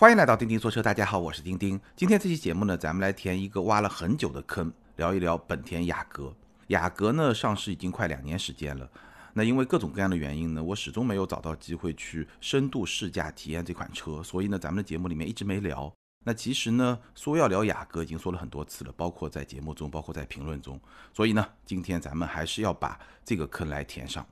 欢迎来到钉钉说车，大家好，我是钉钉。今天这期节目呢，咱们来填一个挖了很久的坑，聊一聊本田雅阁。雅阁呢上市已经快两年时间了，那因为各种各样的原因呢，我始终没有找到机会去深度试驾体验这款车，所以呢，咱们的节目里面一直没聊。那其实呢，说要聊雅阁已经说了很多次了，包括在节目中，包括在评论中，所以呢，今天咱们还是要把这个坑来填上。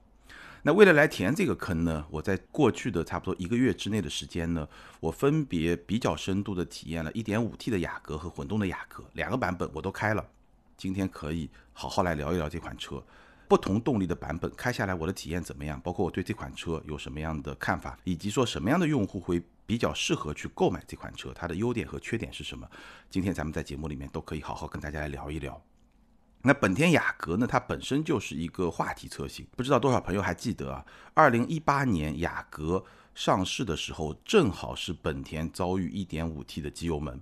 那为了来填这个坑呢，我在过去的差不多一个月之内的时间呢，我分别比较深度的体验了 1.5T 的雅阁和混动的雅阁两个版本，我都开了。今天可以好好来聊一聊这款车，不同动力的版本开下来我的体验怎么样？包括我对这款车有什么样的看法，以及说什么样的用户会比较适合去购买这款车，它的优点和缺点是什么？今天咱们在节目里面都可以好好跟大家来聊一聊。那本田雅阁呢？它本身就是一个话题车型，不知道多少朋友还记得啊？二零一八年雅阁上市的时候，正好是本田遭遇一点五 T 的机油门。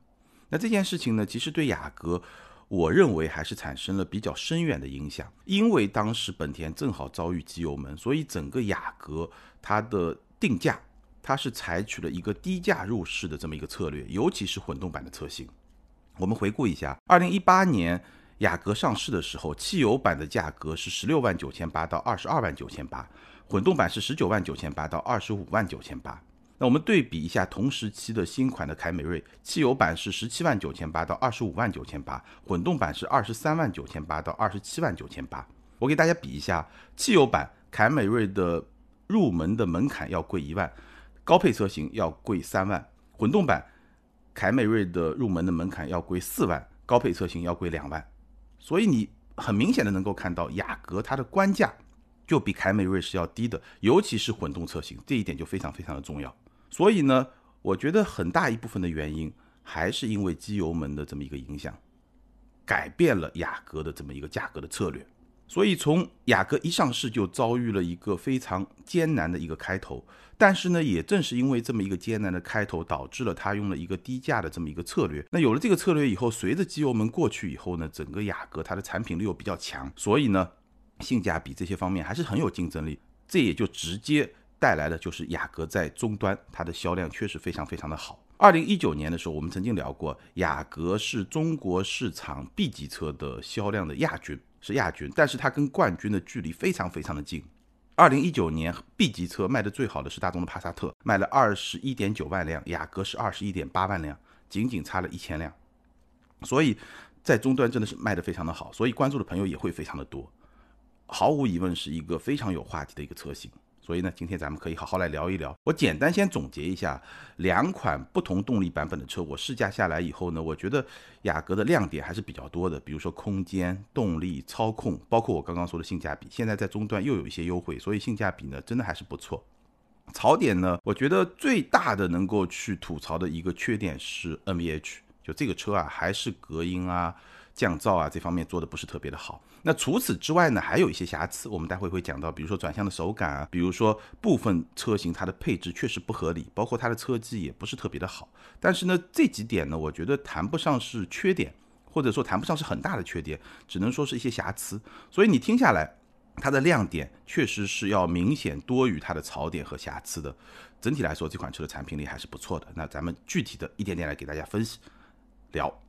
那这件事情呢，其实对雅阁，我认为还是产生了比较深远的影响。因为当时本田正好遭遇机油门，所以整个雅阁它的定价，它是采取了一个低价入市的这么一个策略，尤其是混动版的车型。我们回顾一下，二零一八年。雅阁上市的时候，汽油版的价格是十六万九千八到二十二万九千八，混动版是十九万九千八到二十五万九千八。那我们对比一下同时期的新款的凯美瑞，汽油版是十七万九千八到二十五万九千八，混动版是二十三万九千八到二十七万九千八。我给大家比一下，汽油版凯美瑞的入门的门槛要贵一万，高配车型要贵三万；混动版凯美瑞的入门的门槛要贵四万，高配车型要贵两万。所以你很明显的能够看到，雅阁它的官价就比凯美瑞是要低的，尤其是混动车型，这一点就非常非常的重要。所以呢，我觉得很大一部分的原因还是因为机油门的这么一个影响，改变了雅阁的这么一个价格的策略。所以从雅阁一上市就遭遇了一个非常艰难的一个开头，但是呢，也正是因为这么一个艰难的开头，导致了他用了一个低价的这么一个策略。那有了这个策略以后，随着机油门过去以后呢，整个雅阁它的产品力又比较强，所以呢，性价比这些方面还是很有竞争力。这也就直接带来了就是雅阁在终端它的销量确实非常非常的好。二零一九年的时候，我们曾经聊过，雅阁是中国市场 B 级车的销量的亚军。是亚军，但是它跟冠军的距离非常非常的近。二零一九年 B 级车卖的最好的是大众的帕萨特，卖了二十一点九万辆，雅阁是二十一点八万辆，仅仅差了一千辆。所以在终端真的是卖的非常的好，所以关注的朋友也会非常的多。毫无疑问是一个非常有话题的一个车型。所以呢，今天咱们可以好好来聊一聊。我简单先总结一下两款不同动力版本的车，我试驾下来以后呢，我觉得雅阁的亮点还是比较多的，比如说空间、动力、操控，包括我刚刚说的性价比。现在在终端又有一些优惠，所以性价比呢真的还是不错。槽点呢，我觉得最大的能够去吐槽的一个缺点是 NVH，就这个车啊，还是隔音啊。降噪啊，这方面做的不是特别的好。那除此之外呢，还有一些瑕疵，我们待会会讲到，比如说转向的手感啊，比如说部分车型它的配置确实不合理，包括它的车机也不是特别的好。但是呢，这几点呢，我觉得谈不上是缺点，或者说谈不上是很大的缺点，只能说是一些瑕疵。所以你听下来，它的亮点确实是要明显多于它的槽点和瑕疵的。整体来说，这款车的产品力还是不错的。那咱们具体的一点点来给大家分析聊。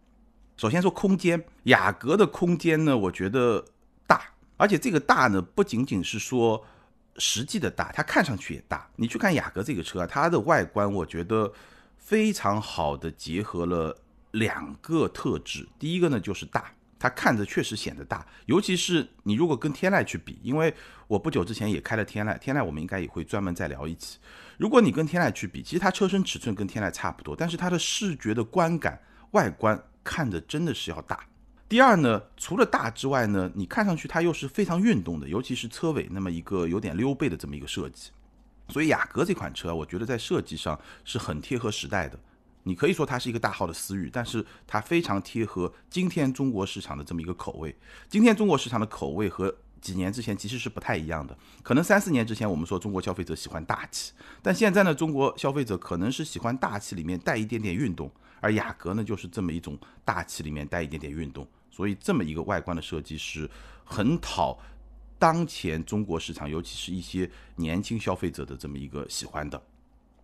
首先说空间，雅阁的空间呢，我觉得大，而且这个大呢，不仅仅是说实际的大，它看上去也大。你去看雅阁这个车啊，它的外观，我觉得非常好的结合了两个特质。第一个呢，就是大，它看着确实显得大，尤其是你如果跟天籁去比，因为我不久之前也开了天籁，天籁我们应该也会专门再聊一期。如果你跟天籁去比，其实它车身尺寸跟天籁差不多，但是它的视觉的观感、外观。看着真的是要大。第二呢，除了大之外呢，你看上去它又是非常运动的，尤其是车尾那么一个有点溜背的这么一个设计。所以雅阁这款车，我觉得在设计上是很贴合时代的。你可以说它是一个大号的思域，但是它非常贴合今天中国市场的这么一个口味。今天中国市场的口味和几年之前其实是不太一样的。可能三四年之前我们说中国消费者喜欢大气，但现在呢，中国消费者可能是喜欢大气里面带一点点运动。而雅阁呢，就是这么一种大气里面带一点点运动，所以这么一个外观的设计是很讨当前中国市场，尤其是一些年轻消费者的这么一个喜欢的。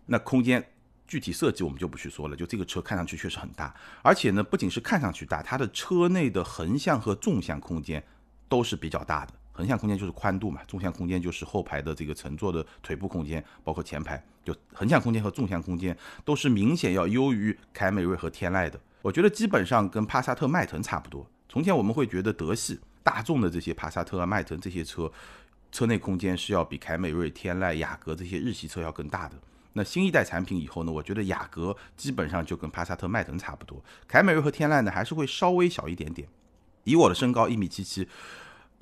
那空间具体设计我们就不去说了，就这个车看上去确实很大，而且呢，不仅是看上去大，它的车内的横向和纵向空间都是比较大的。横向空间就是宽度嘛，纵向空间就是后排的这个乘坐的腿部空间，包括前排，就横向空间和纵向空间都是明显要优于凯美瑞和天籁的。我觉得基本上跟帕萨特、迈腾差不多。从前我们会觉得德系、大众的这些帕萨特啊、迈腾这些车，车内空间是要比凯美瑞、天籁、雅阁这些日系车要更大的。那新一代产品以后呢，我觉得雅阁基本上就跟帕萨特、迈腾差不多，凯美瑞和天籁呢还是会稍微小一点点。以我的身高一米七七。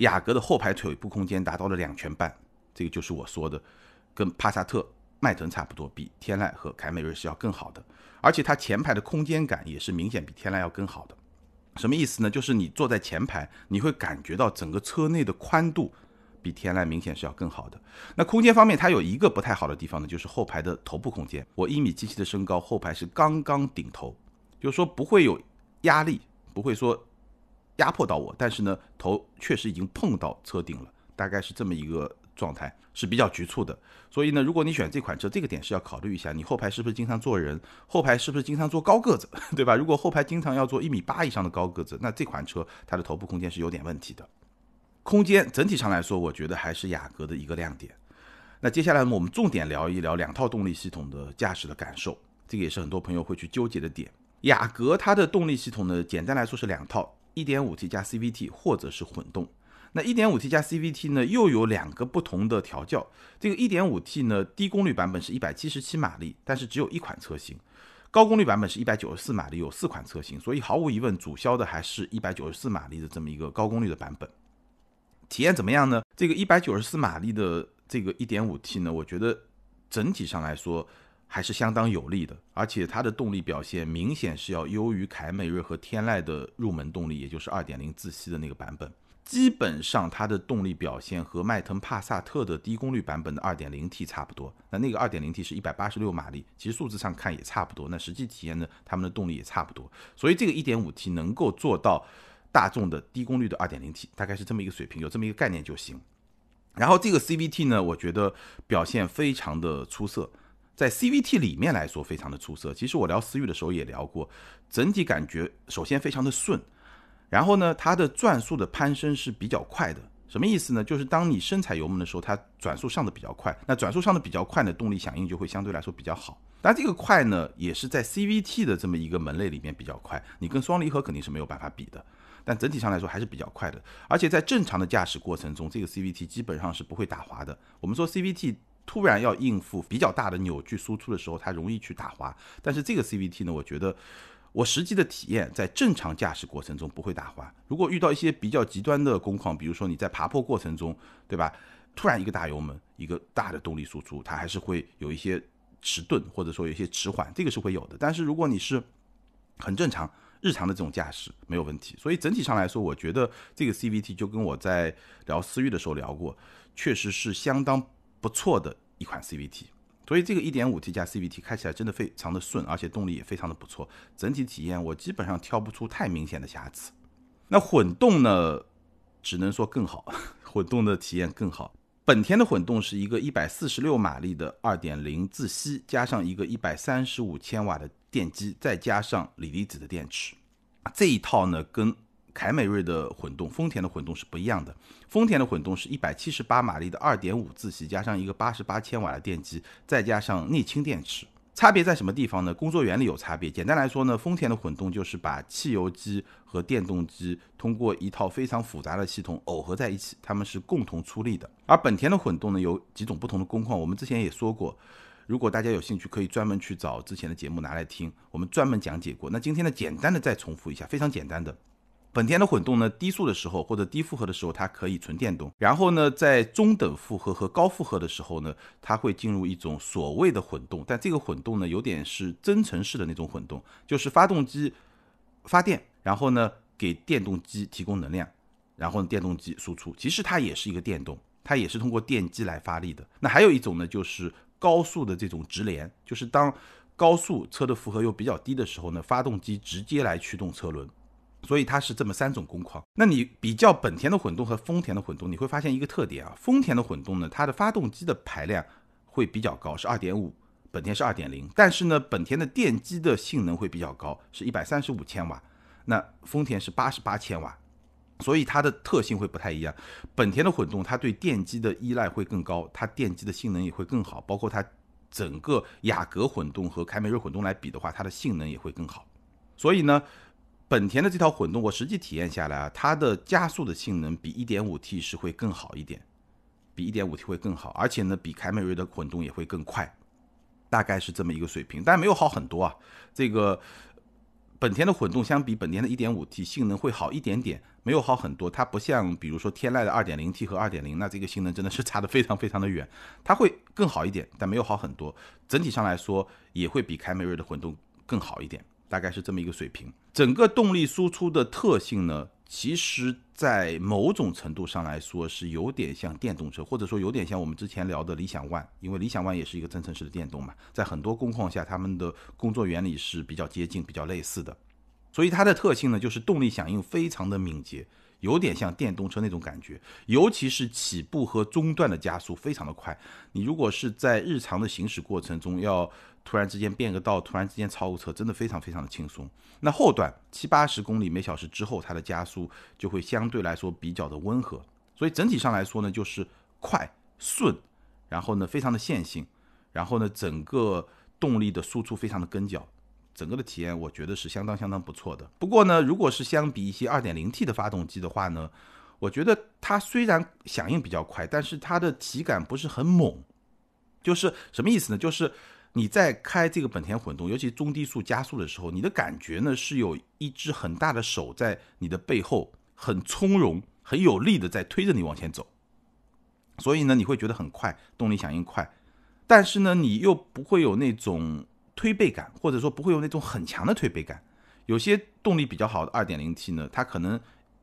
雅阁的后排腿部空间达到了两拳半，这个就是我说的，跟帕萨特、迈腾差不多，比天籁和凯美瑞是要更好的。而且它前排的空间感也是明显比天籁要更好的。什么意思呢？就是你坐在前排，你会感觉到整个车内的宽度比天籁明显是要更好的。那空间方面，它有一个不太好的地方呢，就是后排的头部空间。我一米七七的身高，后排是刚刚顶头，就是说不会有压力，不会说。压迫到我，但是呢，头确实已经碰到车顶了，大概是这么一个状态，是比较局促的。所以呢，如果你选这款车，这个点是要考虑一下，你后排是不是经常坐人，后排是不是经常坐高个子，对吧？如果后排经常要坐一米八以上的高个子，那这款车它的头部空间是有点问题的。空间整体上来说，我觉得还是雅阁的一个亮点。那接下来我们重点聊一聊两套动力系统的驾驶的感受，这个也是很多朋友会去纠结的点。雅阁它的动力系统呢，简单来说是两套。1.5T 加 CVT 或者是混动，那 1.5T 加 CVT 呢又有两个不同的调教。这个 1.5T 呢低功率版本是177马力，但是只有一款车型；高功率版本是194马力，有四款车型。所以毫无疑问，主销的还是一百九十四马力的这么一个高功率的版本。体验怎么样呢？这个194马力的这个 1.5T 呢，我觉得整体上来说。还是相当有力的，而且它的动力表现明显是要优于凯美瑞和天籁的入门动力，也就是2.0自吸的那个版本。基本上它的动力表现和迈腾、帕萨特的低功率版本的 2.0T 差不多。那那个 2.0T 是一百八十六马力，其实数字上看也差不多。那实际体验呢，他们的动力也差不多。所以这个 1.5T 能够做到大众的低功率的 2.0T，大概是这么一个水平，有这么一个概念就行。然后这个 CVT 呢，我觉得表现非常的出色。在 CVT 里面来说非常的出色。其实我聊思域的时候也聊过，整体感觉首先非常的顺，然后呢，它的转速的攀升是比较快的。什么意思呢？就是当你深踩油门的时候，它转速上的比较快。那转速上的比较快呢，动力响应就会相对来说比较好。但这个快呢，也是在 CVT 的这么一个门类里面比较快。你跟双离合肯定是没有办法比的，但整体上来说还是比较快的。而且在正常的驾驶过程中，这个 CVT 基本上是不会打滑的。我们说 CVT。突然要应付比较大的扭矩输出的时候，它容易去打滑。但是这个 CVT 呢，我觉得我实际的体验在正常驾驶过程中不会打滑。如果遇到一些比较极端的工况，比如说你在爬坡过程中，对吧？突然一个大油门，一个大的动力输出，它还是会有一些迟钝，或者说有一些迟缓，这个是会有的。但是如果你是很正常日常的这种驾驶，没有问题。所以整体上来说，我觉得这个 CVT 就跟我在聊思域的时候聊过，确实是相当。不错的一款 CVT，所以这个 1.5T 加 CVT 开起来真的非常的顺，而且动力也非常的不错，整体体验我基本上挑不出太明显的瑕疵。那混动呢，只能说更好，混动的体验更好。本田的混动是一个146马力的2.0自吸，加上一个135千瓦的电机，再加上锂离子的电池，这一套呢跟。凯美瑞的混动，丰田的混动是不一样的。丰田的混动是一百七十八马力的二点五自吸，加上一个八十八千瓦的电机，再加上镍氢电池。差别在什么地方呢？工作原理有差别。简单来说呢，丰田的混动就是把汽油机和电动机通过一套非常复杂的系统耦合在一起，它们是共同出力的。而本田的混动呢，有几种不同的工况，我们之前也说过。如果大家有兴趣，可以专门去找之前的节目拿来听，我们专门讲解过。那今天呢，简单的再重复一下，非常简单的。本田的混动呢，低速的时候或者低负荷的时候，它可以纯电动。然后呢，在中等负荷和高负荷的时候呢，它会进入一种所谓的混动。但这个混动呢，有点是增程式的那种混动，就是发动机发电，然后呢给电动机提供能量，然后电动机输出。其实它也是一个电动，它也是通过电机来发力的。那还有一种呢，就是高速的这种直连，就是当高速车的负荷又比较低的时候呢，发动机直接来驱动车轮。所以它是这么三种工况。那你比较本田的混动和丰田的混动，你会发现一个特点啊，丰田的混动呢，它的发动机的排量会比较高，是二点五本田是二点零，但是呢，本田的电机的性能会比较高，是一百三十五千瓦，那丰田是八十八千瓦，所以它的特性会不太一样。本田的混动它对电机的依赖会更高，它电机的性能也会更好，包括它整个雅阁混动和凯美瑞混动来比的话，它的性能也会更好。所以呢，本田的这套混动我实际体验下来啊，它的加速的性能比一点五 T 是会更好一点，比一点五 T 会更好，而且呢，比凯美瑞的混动也会更快。大概是这么一个水平，但没有好很多啊。这个本田的混动相比本田的 1.5T 性能会好一点点，没有好很多。它不像比如说天籁的 2.0T 和2.0，那这个性能真的是差的非常非常的远。它会更好一点，但没有好很多。整体上来说，也会比凯美瑞的混动更好一点，大概是这么一个水平。整个动力输出的特性呢？其实，在某种程度上来说，是有点像电动车，或者说有点像我们之前聊的理想 ONE，因为理想 ONE 也是一个增程式的电动嘛，在很多工况下，它们的工作原理是比较接近、比较类似的。所以它的特性呢，就是动力响应非常的敏捷，有点像电动车那种感觉，尤其是起步和中段的加速非常的快。你如果是在日常的行驶过程中要突然之间变个道，突然之间超个车，真的非常非常的轻松。那后段七八十公里每小时之后，它的加速就会相对来说比较的温和。所以整体上来说呢，就是快顺，然后呢非常的线性，然后呢整个动力的输出非常的跟脚，整个的体验我觉得是相当相当不错的。不过呢，如果是相比一些二点零 T 的发动机的话呢，我觉得它虽然响应比较快，但是它的体感不是很猛。就是什么意思呢？就是你在开这个本田混动，尤其中低速加速的时候，你的感觉呢是有一只很大的手在你的背后，很从容、很有力的在推着你往前走。所以呢，你会觉得很快，动力响应快，但是呢，你又不会有那种推背感，或者说不会有那种很强的推背感。有些动力比较好的二点零 T 呢，它可能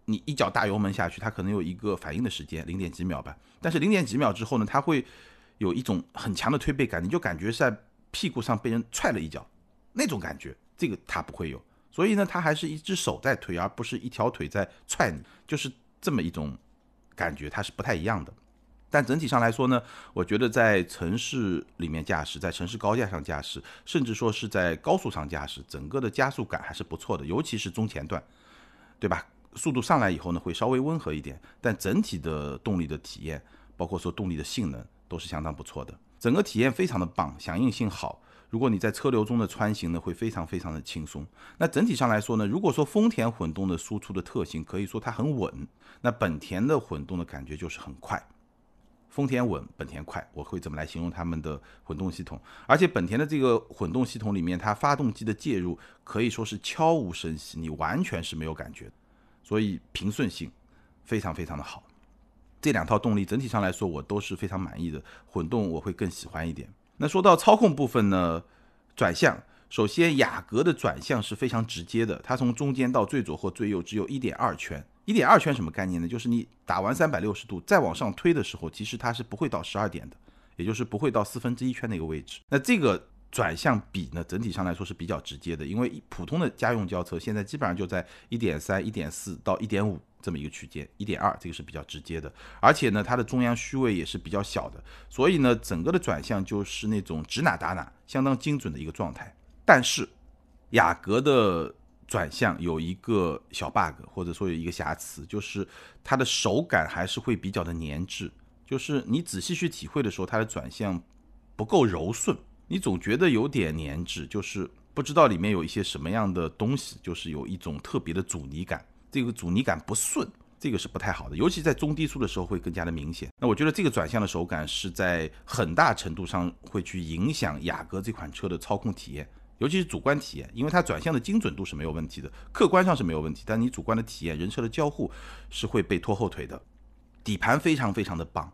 你一脚大油门下去，它可能有一个反应的时间，零点几秒吧。但是零点几秒之后呢，它会。有一种很强的推背感，你就感觉在屁股上被人踹了一脚，那种感觉，这个它不会有。所以呢，它还是一只手在推，而不是一条腿在踹你，就是这么一种感觉，它是不太一样的。但整体上来说呢，我觉得在城市里面驾驶，在城市高架上驾驶，甚至说是在高速上驾驶，整个的加速感还是不错的，尤其是中前段，对吧？速度上来以后呢，会稍微温和一点，但整体的动力的体验，包括说动力的性能。都是相当不错的，整个体验非常的棒，响应性好。如果你在车流中的穿行呢，会非常非常的轻松。那整体上来说呢，如果说丰田混动的输出的特性，可以说它很稳。那本田的混动的感觉就是很快，丰田稳，本田快，我会怎么来形容他们的混动系统？而且本田的这个混动系统里面，它发动机的介入可以说是悄无声息，你完全是没有感觉，所以平顺性非常非常的好。这两套动力整体上来说，我都是非常满意的。混动我会更喜欢一点。那说到操控部分呢，转向，首先雅阁的转向是非常直接的，它从中间到最左或最右只有一点二圈。一点二圈什么概念呢？就是你打完三百六十度再往上推的时候，其实它是不会到十二点的，也就是不会到四分之一圈那个位置。那这个转向比呢，整体上来说是比较直接的，因为普通的家用轿车现在基本上就在一点三、一点四到一点五。这么一个区间，一点二，这个是比较直接的，而且呢，它的中央虚位也是比较小的，所以呢，整个的转向就是那种指哪打哪，相当精准的一个状态。但是，雅阁的转向有一个小 bug，或者说有一个瑕疵，就是它的手感还是会比较的粘滞，就是你仔细去体会的时候，它的转向不够柔顺，你总觉得有点粘滞，就是不知道里面有一些什么样的东西，就是有一种特别的阻尼感。这个阻尼感不顺，这个是不太好的，尤其在中低速的时候会更加的明显。那我觉得这个转向的手感是在很大程度上会去影响雅阁这款车的操控体验，尤其是主观体验，因为它转向的精准度是没有问题的，客观上是没有问题，但你主观的体验，人车的交互是会被拖后腿的。底盘非常非常的棒，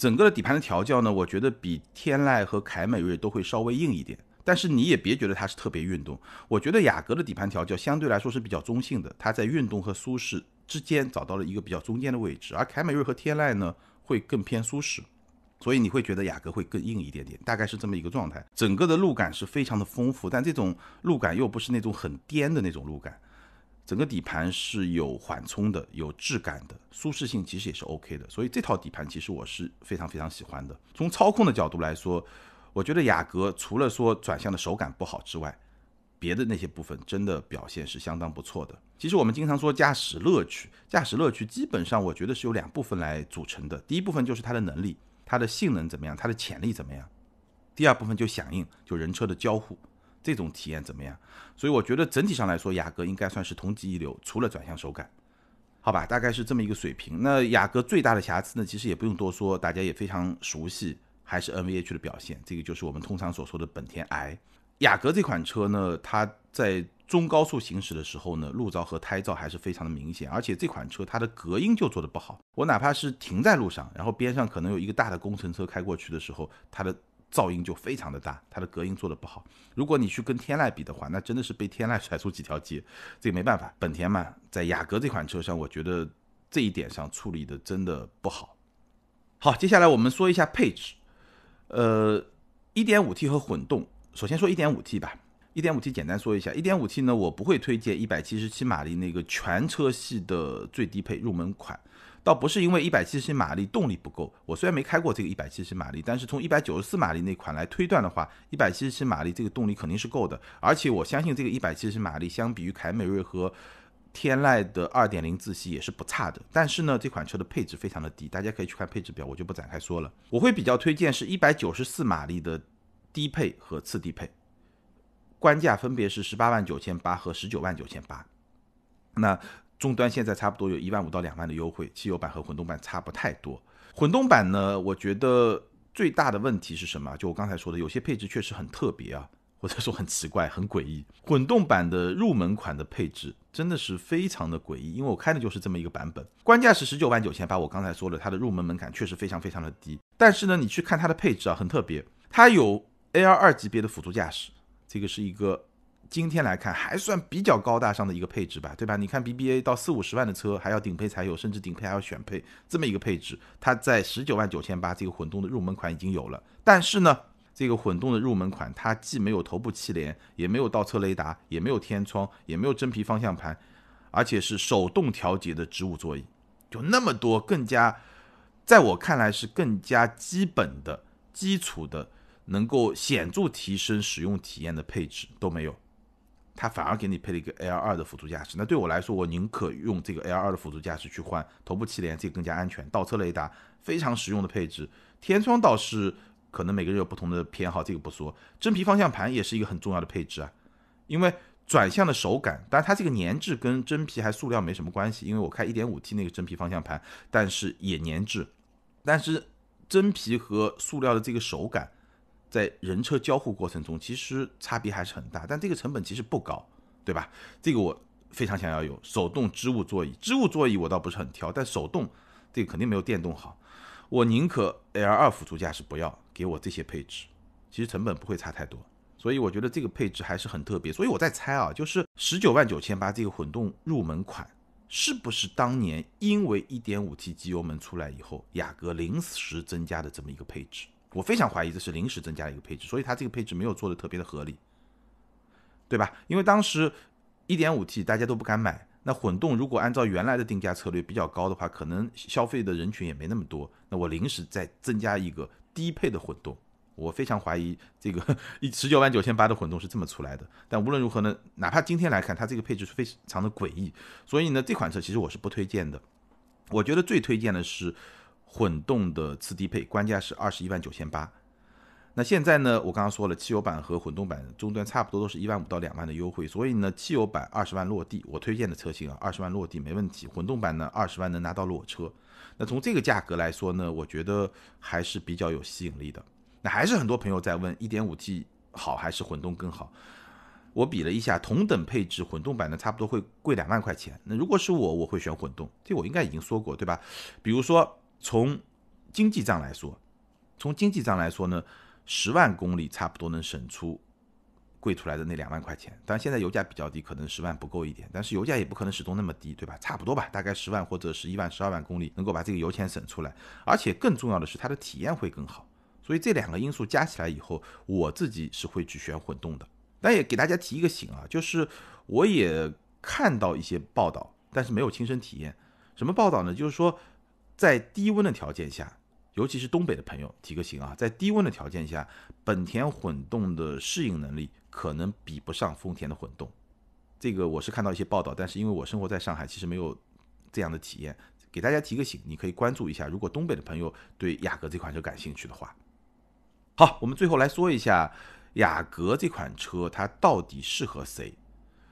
整个的底盘的调教呢，我觉得比天籁和凯美瑞都会稍微硬一点。但是你也别觉得它是特别运动，我觉得雅阁的底盘调教相对来说是比较中性的，它在运动和舒适之间找到了一个比较中间的位置，而凯美瑞和天籁呢会更偏舒适，所以你会觉得雅阁会更硬一点点，大概是这么一个状态。整个的路感是非常的丰富，但这种路感又不是那种很颠的那种路感，整个底盘是有缓冲的，有质感的，舒适性其实也是 OK 的，所以这套底盘其实我是非常非常喜欢的。从操控的角度来说。我觉得雅阁除了说转向的手感不好之外，别的那些部分真的表现是相当不错的。其实我们经常说驾驶乐趣，驾驶乐趣基本上我觉得是由两部分来组成的。第一部分就是它的能力，它的性能怎么样，它的潜力怎么样；第二部分就响应，就人车的交互，这种体验怎么样。所以我觉得整体上来说，雅阁应该算是同级一流，除了转向手感，好吧，大概是这么一个水平。那雅阁最大的瑕疵呢，其实也不用多说，大家也非常熟悉，还是 NVH 的表现，这个就是我们通常所说的本田 i。雅阁这款车呢，它在中高速行驶的时候呢，路噪和胎噪还是非常的明显，而且这款车它的隔音就做的不好。我哪怕是停在路上，然后边上可能有一个大的工程车开过去的时候，它的噪音就非常的大，它的隔音做的不好。如果你去跟天籁比的话，那真的是被天籁甩出几条街。这个没办法，本田嘛，在雅阁这款车上，我觉得这一点上处理的真的不好。好，接下来我们说一下配置，呃，1.5T 和混动。首先说 1.5T 吧，1.5T 简单说一下，1.5T 呢，我不会推荐177马力那个全车系的最低配入门款，倒不是因为177马力动力不够，我虽然没开过这个177马力，但是从194马力那款来推断的话，177马力这个动力肯定是够的，而且我相信这个170马力相比于凯美瑞和天籁的2.0自吸也是不差的，但是呢，这款车的配置非常的低，大家可以去看配置表，我就不展开说了，我会比较推荐是194马力的。低配和次低配，官价分别是十八万九千八和十九万九千八。那终端现在差不多有一万五到两万的优惠，汽油版和混动版差不太多。混动版呢，我觉得最大的问题是什么？就我刚才说的，有些配置确实很特别啊，或者说很奇怪、很诡异。混动版的入门款的配置真的是非常的诡异，因为我开的就是这么一个版本，官价是十九万九千八。我刚才说了，它的入门门槛确实非常非常的低，但是呢，你去看它的配置啊，很特别，它有。A R 二级别的辅助驾驶，这个是一个今天来看还算比较高大上的一个配置吧，对吧？你看 B B A 到四五十万的车还要顶配才有，甚至顶配还要选配这么一个配置，它在十九万九千八这个混动的入门款已经有了。但是呢，这个混动的入门款它既没有头部气帘，也没有倒车雷达，也没有天窗，也没有真皮方向盘，而且是手动调节的织物座椅，就那么多更加，在我看来是更加基本的基础的。能够显著提升使用体验的配置都没有，它反而给你配了一个 L 二的辅助驾驶。那对我来说，我宁可用这个 L 二的辅助驾驶去换头部气帘，这个更加安全。倒车雷达非常实用的配置，天窗倒是可能每个人有不同的偏好，这个不说。真皮方向盘也是一个很重要的配置啊，因为转向的手感，当然它这个粘质跟真皮还塑料没什么关系，因为我开 1.5T 那个真皮方向盘，但是也粘质，但是真皮和塑料的这个手感。在人车交互过程中，其实差别还是很大，但这个成本其实不高，对吧？这个我非常想要有手动织物座椅，织物座椅我倒不是很挑，但手动这个肯定没有电动好。我宁可 L 二辅助驾驶不要给我这些配置，其实成本不会差太多，所以我觉得这个配置还是很特别。所以我在猜啊，就是十九万九千八这个混动入门款，是不是当年因为一点五 T 机油门出来以后，雅阁临时增加的这么一个配置？我非常怀疑这是临时增加的一个配置，所以它这个配置没有做的特别的合理，对吧？因为当时 1.5T 大家都不敢买，那混动如果按照原来的定价策略比较高的话，可能消费的人群也没那么多。那我临时再增加一个低配的混动，我非常怀疑这个一十九万九千八的混动是这么出来的。但无论如何呢，哪怕今天来看，它这个配置是非常的诡异，所以呢，这款车其实我是不推荐的。我觉得最推荐的是。混动的次低配，官价是二十一万九千八。那现在呢？我刚刚说了，汽油版和混动版终端差不多都是一万五到两万的优惠，所以呢，汽油版二十万落地，我推荐的车型啊，二十万落地没问题。混动版呢，二十万能拿到裸车。那从这个价格来说呢，我觉得还是比较有吸引力的。那还是很多朋友在问，一点五 T 好还是混动更好？我比了一下，同等配置，混动版呢差不多会贵两万块钱。那如果是我，我会选混动，这我应该已经说过，对吧？比如说。从经济账来说，从经济账来说呢，十万公里差不多能省出贵出来的那两万块钱。当然现在油价比较低，可能十万不够一点，但是油价也不可能始终那么低，对吧？差不多吧，大概十万或者十一万、十二万公里能够把这个油钱省出来。而且更重要的是，它的体验会更好。所以这两个因素加起来以后，我自己是会去选混动的。但也给大家提一个醒啊，就是我也看到一些报道，但是没有亲身体验。什么报道呢？就是说。在低温的条件下，尤其是东北的朋友提个醒啊，在低温的条件下，本田混动的适应能力可能比不上丰田的混动。这个我是看到一些报道，但是因为我生活在上海，其实没有这样的体验。给大家提个醒，你可以关注一下，如果东北的朋友对雅阁这款车感兴趣的话。好，我们最后来说一下雅阁这款车，它到底适合谁？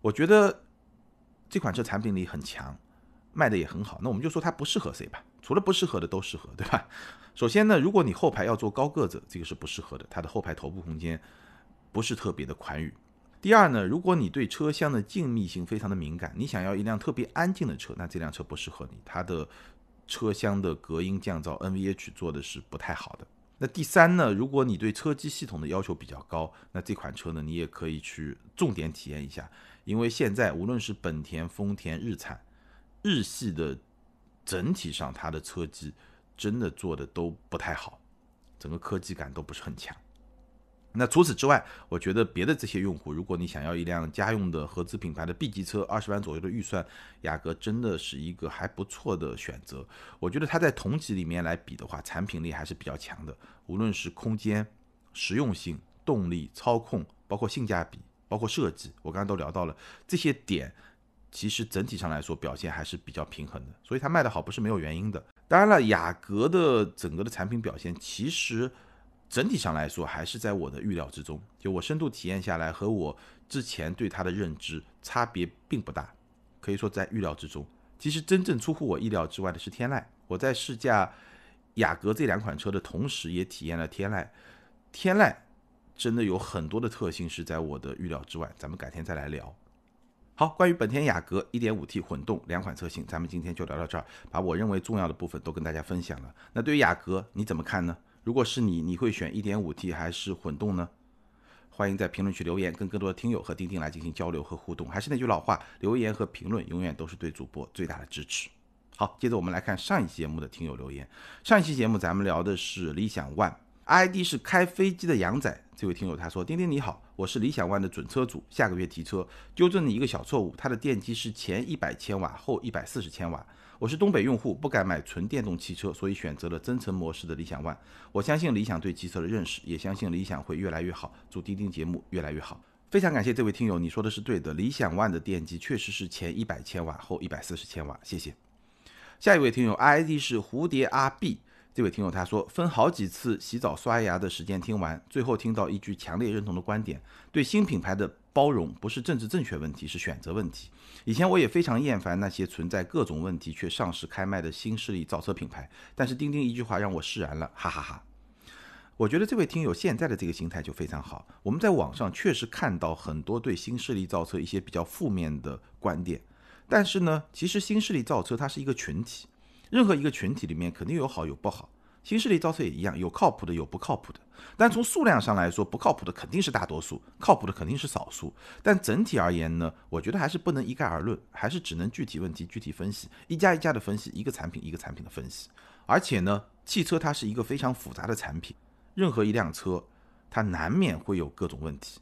我觉得这款车产品力很强，卖的也很好。那我们就说它不适合谁吧。除了不适合的都适合，对吧？首先呢，如果你后排要坐高个子，这个是不适合的，它的后排头部空间不是特别的宽裕。第二呢，如果你对车厢的静谧性非常的敏感，你想要一辆特别安静的车，那这辆车不适合你，它的车厢的隔音降噪 NVH 做的是不太好的。那第三呢，如果你对车机系统的要求比较高，那这款车呢，你也可以去重点体验一下，因为现在无论是本田、丰田、日产、日系的。整体上，它的车机真的做的都不太好，整个科技感都不是很强。那除此之外，我觉得别的这些用户，如果你想要一辆家用的合资品牌的 B 级车，二十万左右的预算，雅阁真的是一个还不错的选择。我觉得它在同级里面来比的话，产品力还是比较强的，无论是空间、实用性、动力、操控，包括性价比，包括设计，我刚刚都聊到了这些点。其实整体上来说表现还是比较平衡的，所以它卖的好不是没有原因的。当然了，雅阁的整个的产品表现其实整体上来说还是在我的预料之中。就我深度体验下来，和我之前对它的认知差别并不大，可以说在预料之中。其实真正出乎我意料之外的是天籁。我在试驾雅阁这两款车的同时，也体验了天籁。天籁真的有很多的特性是在我的预料之外，咱们改天再来聊。好，关于本田雅阁 1.5T 混动两款车型，咱们今天就聊到这儿，把我认为重要的部分都跟大家分享了。那对于雅阁你怎么看呢？如果是你，你会选 1.5T 还是混动呢？欢迎在评论区留言，跟更多的听友和钉钉来进行交流和互动。还是那句老话，留言和评论永远都是对主播最大的支持。好，接着我们来看上一期节目的听友留言。上一期节目咱们聊的是理想 ONE ID 是开飞机的杨仔。这位听友他说：“丁丁你好，我是理想 ONE 的准车主，下个月提车，纠正你一个小错误，它的电机是前一百千瓦，后一百四十千瓦。我是东北用户，不敢买纯电动汽车，所以选择了增程模式的理想 ONE。我相信理想对汽车的认识，也相信理想会越来越好。祝丁丁节目越来越好。非常感谢这位听友，你说的是对的，理想 ONE 的电机确实是前一百千瓦，后一百四十千瓦。谢谢。下一位听友 ID 是蝴蝶阿 B。”这位听友他说，分好几次洗澡刷牙的时间听完，最后听到一句强烈认同的观点：对新品牌的包容不是政治正确问题，是选择问题。以前我也非常厌烦那些存在各种问题却上市开卖的新势力造车品牌，但是钉钉一句话让我释然了，哈哈哈。我觉得这位听友现在的这个心态就非常好。我们在网上确实看到很多对新势力造车一些比较负面的观点，但是呢，其实新势力造车它是一个群体。任何一个群体里面肯定有好有不好，新势力造车也一样，有靠谱的有不靠谱的。但从数量上来说，不靠谱的肯定是大多数，靠谱的肯定是少数。但整体而言呢，我觉得还是不能一概而论，还是只能具体问题具体分析，一家一家的分析，一个产品一个产品的分析。而且呢，汽车它是一个非常复杂的产品，任何一辆车它难免会有各种问题，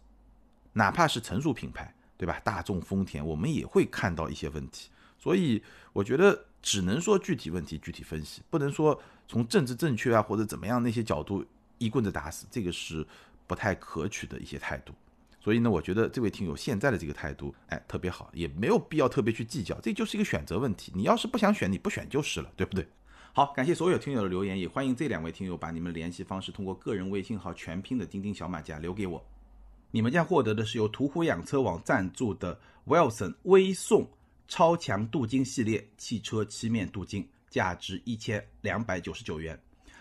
哪怕是成熟品牌，对吧？大众、丰田，我们也会看到一些问题。所以我觉得。只能说具体问题具体分析，不能说从政治正确啊或者怎么样那些角度一棍子打死，这个是不太可取的一些态度。所以呢，我觉得这位听友现在的这个态度，哎，特别好，也没有必要特别去计较，这就是一个选择问题。你要是不想选，你不选就是了，对不对？好，感谢所有听友的留言，也欢迎这两位听友把你们联系方式通过个人微信号全拼的钉钉小马甲留给我，你们将获得的是由途虎养车网赞助的 Wilson 微送。超强镀金系列汽车漆面镀金，价值一千两百九十九元。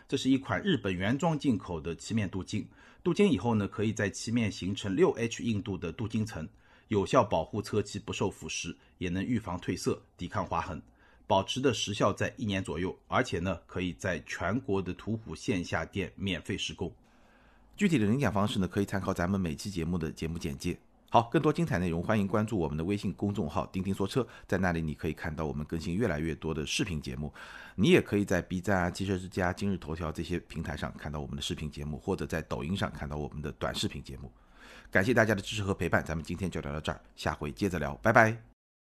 这是一款日本原装进口的漆面镀金，镀金以后呢，可以在漆面形成六 H 硬度的镀金层，有效保护车漆不受腐蚀，也能预防褪色、抵抗划痕，保持的时效在一年左右。而且呢，可以在全国的途虎线下店免费施工。具体的领奖方式呢，可以参考咱们每期节目的节目简介。好，更多精彩内容，欢迎关注我们的微信公众号“钉钉说车”。在那里，你可以看到我们更新越来越多的视频节目。你也可以在 B 站啊、汽车之家、今日头条这些平台上看到我们的视频节目，或者在抖音上看到我们的短视频节目。感谢大家的支持和陪伴，咱们今天就聊到这儿，下回接着聊，拜拜。